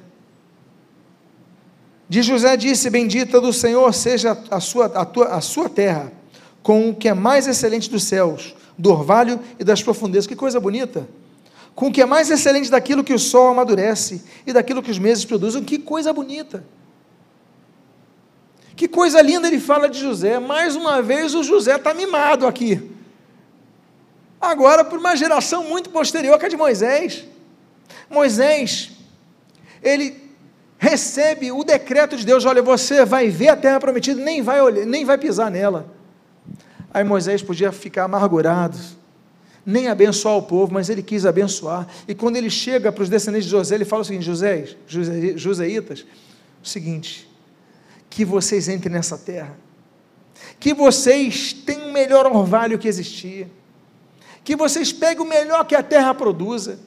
De José disse: Bendita do Senhor seja a sua, a, tua, a sua terra, com o que é mais excelente dos céus, do orvalho e das profundezas. Que coisa bonita! Com o que é mais excelente daquilo que o sol amadurece e daquilo que os meses produzem. Que coisa bonita! Que coisa linda ele fala de José. Mais uma vez o José está mimado aqui. Agora, por uma geração muito posterior que a de Moisés. Moisés, ele recebe o decreto de Deus: olha, você vai ver a terra prometida, nem vai, olhar, nem vai pisar nela. Aí Moisés podia ficar amargurado, nem abençoar o povo, mas ele quis abençoar. E quando ele chega para os descendentes de José, ele fala o seguinte: José, José Joseitas, o seguinte, que vocês entrem nessa terra, que vocês tenham o melhor orvalho que existia, que vocês peguem o melhor que a terra produza,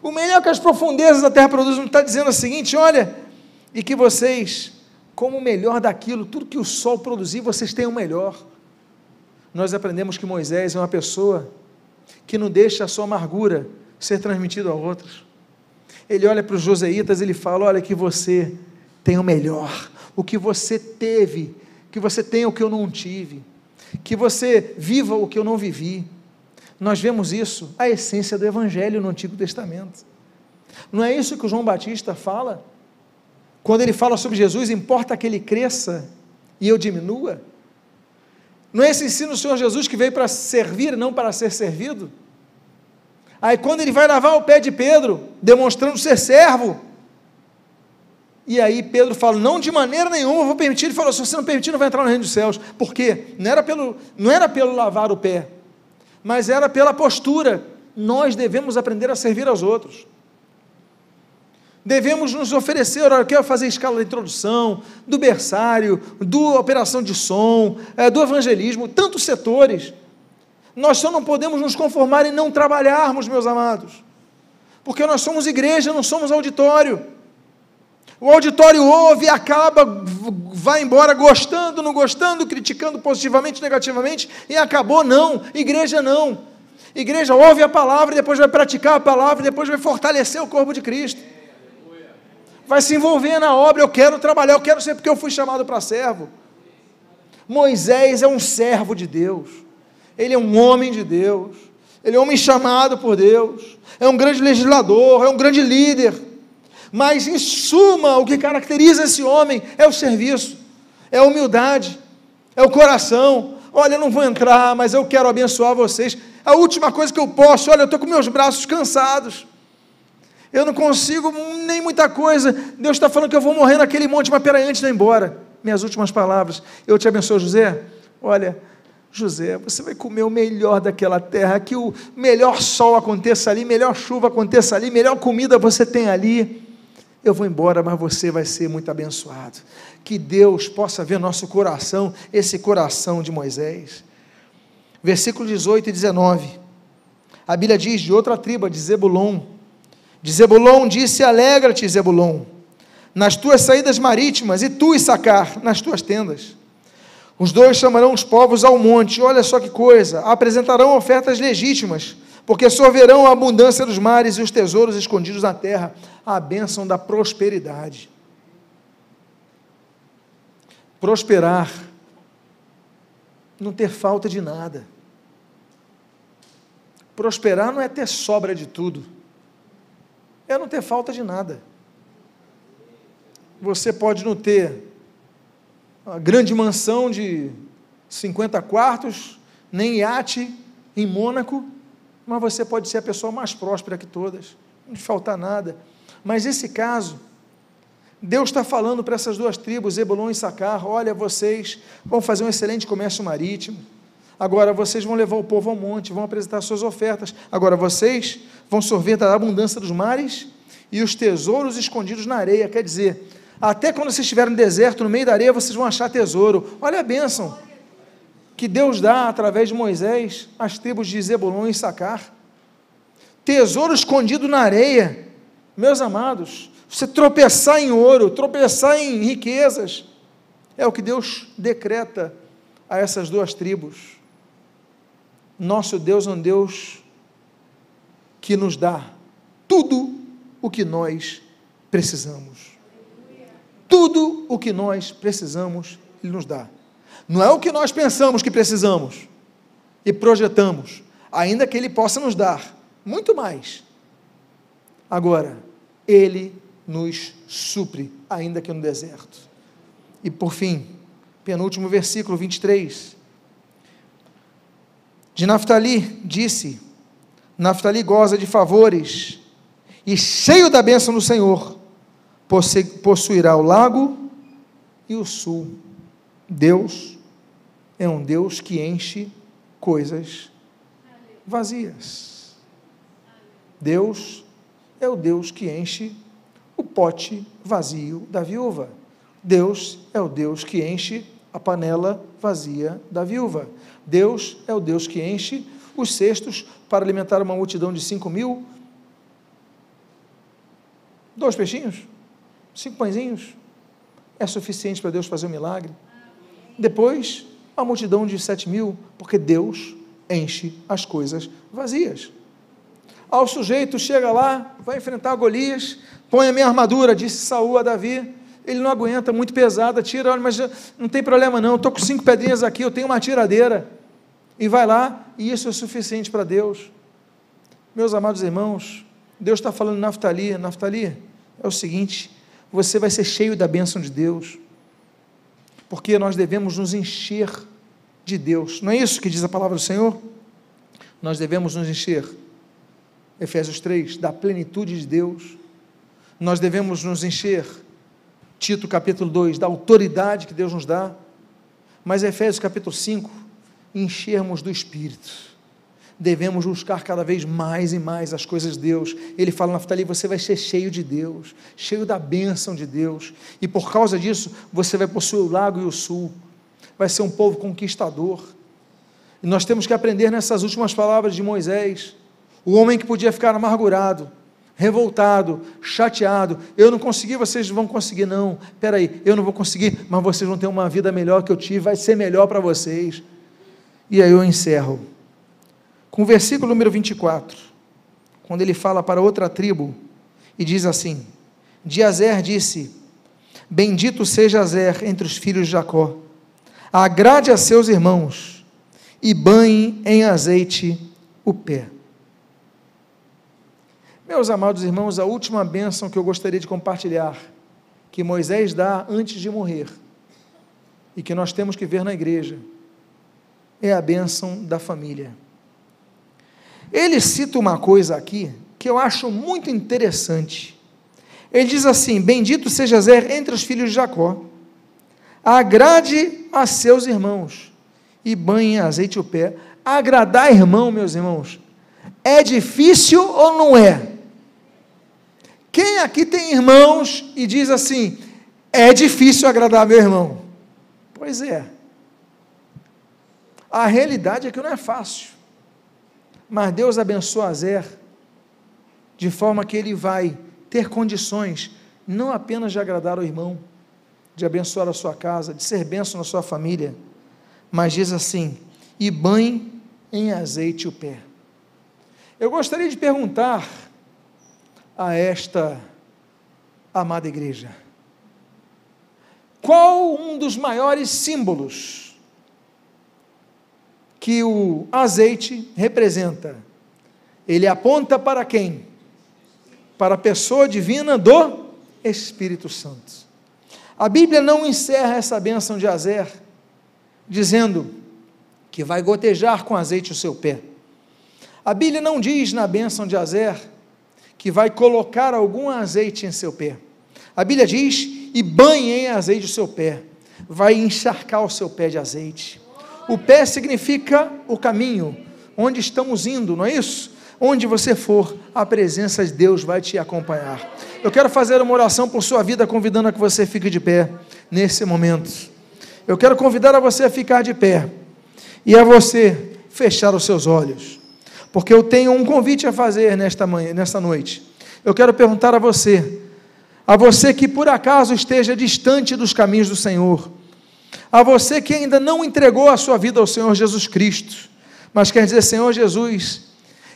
o melhor que as profundezas da terra produzem, não está dizendo o seguinte: olha, e que vocês, como o melhor daquilo, tudo que o sol produzir, vocês tenham o melhor. Nós aprendemos que Moisés é uma pessoa que não deixa a sua amargura ser transmitida a outros. Ele olha para os joseitas e ele fala: Olha, que você tem o melhor, o que você teve, que você tenha o que eu não tive, que você viva o que eu não vivi. Nós vemos isso, a essência do Evangelho no Antigo Testamento. Não é isso que o João Batista fala? Quando ele fala sobre Jesus, importa que ele cresça e eu diminua? Não é esse ensino do Senhor Jesus que veio para servir, não para ser servido? Aí quando ele vai lavar o pé de Pedro, demonstrando ser servo, e aí Pedro fala: Não, de maneira nenhuma vou permitir. Ele falou: Se você não permitir, não vai entrar no reino dos céus. Por quê? Não era pelo, não era pelo lavar o pé, mas era pela postura. Nós devemos aprender a servir aos outros. Devemos nos oferecer, olha, eu quero fazer escala da introdução, do berçário, do operação de som, é, do evangelismo, tantos setores. Nós só não podemos nos conformar em não trabalharmos, meus amados, porque nós somos igreja, não somos auditório. O auditório ouve, acaba, vai embora gostando, não gostando, criticando positivamente, negativamente, e acabou, não. Igreja não. Igreja ouve a palavra, depois vai praticar a palavra, depois vai fortalecer o corpo de Cristo vai se envolver na obra. Eu quero trabalhar, eu quero ser porque eu fui chamado para servo. Moisés é um servo de Deus, ele é um homem de Deus, ele é um homem chamado por Deus, é um grande legislador, é um grande líder. Mas, em suma, o que caracteriza esse homem é o serviço, é a humildade, é o coração. Olha, eu não vou entrar, mas eu quero abençoar vocês. A última coisa que eu posso, olha, eu estou com meus braços cansados eu não consigo nem muita coisa. Deus está falando que eu vou morrer naquele monte, mas peraí, antes de ir embora. Minhas últimas palavras. Eu te abençoo, José. Olha, José, você vai comer o melhor daquela terra, que o melhor sol aconteça ali, melhor chuva aconteça ali, melhor comida você tem ali. Eu vou embora, mas você vai ser muito abençoado. Que Deus possa ver nosso coração, esse coração de Moisés. Versículo 18 e 19. A Bíblia diz de outra tribo, de Zebulon de Zebulon disse: Alegra-te, Zebulon, nas tuas saídas marítimas, e tu, Issacar, nas tuas tendas. Os dois chamarão os povos ao monte, olha só que coisa, apresentarão ofertas legítimas, porque sorverão a abundância dos mares e os tesouros escondidos na terra, a bênção da prosperidade. Prosperar, não ter falta de nada. Prosperar não é ter sobra de tudo é não ter falta de nada. Você pode não ter uma grande mansão de 50 quartos, nem iate em Mônaco, mas você pode ser a pessoa mais próspera que todas, não te faltar nada. Mas esse caso, Deus está falando para essas duas tribos, Zebulon e Sacar: olha, vocês vão fazer um excelente comércio marítimo. Agora vocês vão levar o povo ao monte, vão apresentar suas ofertas. Agora vocês vão sorver da abundância dos mares e os tesouros escondidos na areia. Quer dizer, até quando vocês estiverem no deserto, no meio da areia, vocês vão achar tesouro. Olha a bênção que Deus dá através de Moisés às tribos de Zebulon e Sacar. Tesouro escondido na areia. Meus amados, você tropeçar em ouro, tropeçar em riquezas, é o que Deus decreta a essas duas tribos. Nosso Deus é um Deus que nos dá tudo o que nós precisamos. Tudo o que nós precisamos, Ele nos dá. Não é o que nós pensamos que precisamos e projetamos, ainda que Ele possa nos dar muito mais. Agora, Ele nos supre, ainda que no deserto. E por fim, penúltimo versículo 23. De Naftali disse: Naftali goza de favores e cheio da bênção do Senhor, possuirá o lago e o sul. Deus é um Deus que enche coisas vazias. Deus é o Deus que enche o pote vazio da viúva. Deus é o Deus que enche a panela vazia da viúva. Deus é o Deus que enche os cestos para alimentar uma multidão de cinco mil. Dois peixinhos, cinco pãezinhos, é suficiente para Deus fazer um milagre. Depois, a multidão de sete mil, porque Deus enche as coisas vazias. Ao sujeito chega lá, vai enfrentar Golias, põe a minha armadura, disse Saul a Davi. Ele não aguenta, muito pesada, tira, olha, mas não tem problema não, estou com cinco pedrinhas aqui, eu tenho uma tiradeira. E vai lá, e isso é suficiente para Deus. Meus amados irmãos, Deus está falando Naftali, Naftali, é o seguinte, você vai ser cheio da bênção de Deus, porque nós devemos nos encher de Deus. Não é isso que diz a palavra do Senhor? Nós devemos nos encher, Efésios 3, da plenitude de Deus. Nós devemos nos encher, Tito capítulo 2, da autoridade que Deus nos dá. Mas Efésios capítulo 5, enchermos do Espírito devemos buscar cada vez mais e mais as coisas de Deus. Ele fala, Naftali, você vai ser cheio de Deus, cheio da bênção de Deus, e por causa disso, você vai possuir o lago e o sul, vai ser um povo conquistador. E nós temos que aprender nessas últimas palavras de Moisés, o homem que podia ficar amargurado, revoltado, chateado, eu não consegui, vocês vão conseguir, não, peraí, eu não vou conseguir, mas vocês vão ter uma vida melhor que eu tive, vai ser melhor para vocês. E aí eu encerro com o versículo número 24, quando ele fala para outra tribo e diz assim: De Azer disse: Bendito seja Azer entre os filhos de Jacó, agrade a seus irmãos e banhe em azeite o pé. Meus amados irmãos, a última bênção que eu gostaria de compartilhar, que Moisés dá antes de morrer, e que nós temos que ver na igreja, é a bênção da família. Ele cita uma coisa aqui que eu acho muito interessante. Ele diz assim: Bendito seja Zer entre os filhos de Jacó, agrade a seus irmãos e banhe azeite o pé. Agradar irmão, meus irmãos, é difícil ou não é? Quem aqui tem irmãos e diz assim: é difícil agradar meu irmão? Pois é. A realidade é que não é fácil. Mas Deus abençoa Azer de forma que ele vai ter condições não apenas de agradar o irmão, de abençoar a sua casa, de ser bênção na sua família, mas diz assim: e banhe em azeite o pé. Eu gostaria de perguntar a esta amada igreja: qual um dos maiores símbolos que o azeite representa? Ele aponta para quem? Para a pessoa divina do Espírito Santo. A Bíblia não encerra essa bênção de Azer dizendo que vai gotejar com azeite o seu pé. A Bíblia não diz na bênção de Azer que vai colocar algum azeite em seu pé. A Bíblia diz: e banhe em azeite o seu pé, vai encharcar o seu pé de azeite. O pé significa o caminho, onde estamos indo, não é isso? Onde você for, a presença de Deus vai te acompanhar. Eu quero fazer uma oração por sua vida, convidando a que você fique de pé nesse momento. Eu quero convidar a você a ficar de pé e a você fechar os seus olhos, porque eu tenho um convite a fazer nesta manhã, nesta noite. Eu quero perguntar a você, a você que por acaso esteja distante dos caminhos do Senhor, a você que ainda não entregou a sua vida ao Senhor Jesus Cristo, mas quer dizer, Senhor Jesus,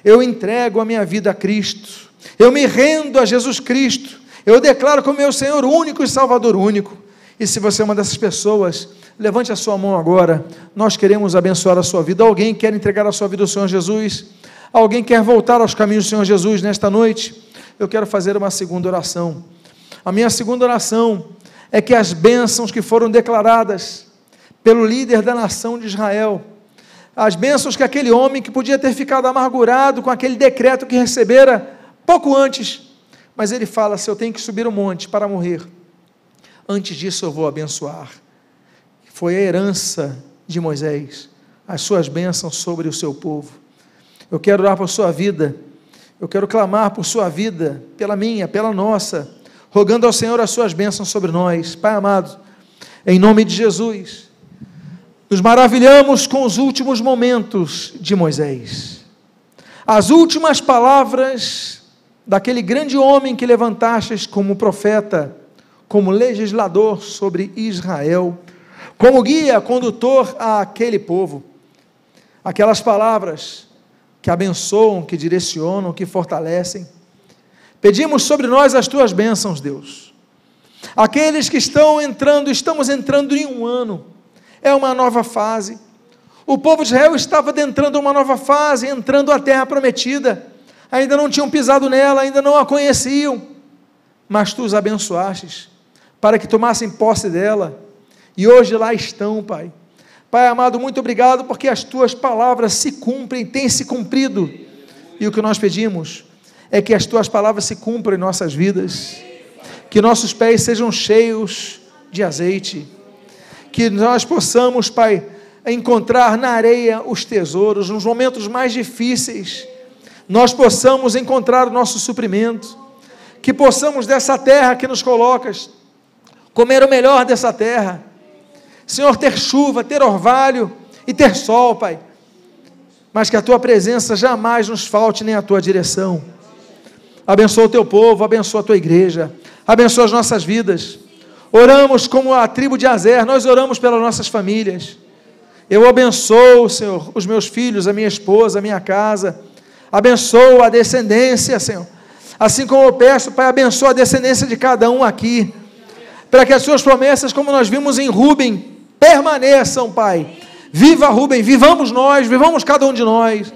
eu entrego a minha vida a Cristo, eu me rendo a Jesus Cristo, eu declaro como meu Senhor único e Salvador único. E se você é uma dessas pessoas, levante a sua mão agora. Nós queremos abençoar a sua vida. Alguém quer entregar a sua vida ao Senhor Jesus? Alguém quer voltar aos caminhos do Senhor Jesus nesta noite? Eu quero fazer uma segunda oração. A minha segunda oração é que as bênçãos que foram declaradas pelo líder da nação de Israel. As bênçãos que aquele homem que podia ter ficado amargurado com aquele decreto que recebera pouco antes, mas ele fala: se eu tenho que subir o monte para morrer, antes disso eu vou abençoar. Foi a herança de Moisés, as suas bênçãos sobre o seu povo. Eu quero orar por sua vida, eu quero clamar por sua vida, pela minha, pela nossa, rogando ao Senhor as suas bênçãos sobre nós. Pai amado, em nome de Jesus, nos maravilhamos com os últimos momentos de Moisés. As últimas palavras daquele grande homem que levantastes como profeta, como legislador sobre Israel, como guia, condutor àquele povo. Aquelas palavras que abençoam, que direcionam, que fortalecem. Pedimos sobre nós as tuas bênçãos, Deus. Aqueles que estão entrando, estamos entrando em um ano, é uma nova fase. O povo de Israel estava adentrando uma nova fase, entrando à terra prometida. Ainda não tinham pisado nela, ainda não a conheciam, mas tu os abençoastes para que tomassem posse dela. E hoje lá estão, Pai Pai amado, muito obrigado porque as tuas palavras se cumprem, têm se cumprido. E o que nós pedimos é que as tuas palavras se cumpram em nossas vidas, que nossos pés sejam cheios de azeite, que nós possamos, Pai, encontrar na areia os tesouros, nos momentos mais difíceis, nós possamos encontrar o nosso suprimento, que possamos dessa terra que nos colocas, comer o melhor dessa terra. Senhor, ter chuva, ter orvalho e ter sol, Pai. Mas que a tua presença jamais nos falte, nem a tua direção. Abençoa o teu povo, abençoa a tua igreja, abençoa as nossas vidas. Oramos como a tribo de Azer, nós oramos pelas nossas famílias. Eu abençoo, Senhor, os meus filhos, a minha esposa, a minha casa. Abençoo a descendência, Senhor. Assim como eu peço, Pai, abençoa a descendência de cada um aqui. Para que as suas promessas, como nós vimos em Rubem, permaneçam, Pai. Viva Rubem, vivamos nós, vivamos cada um de nós.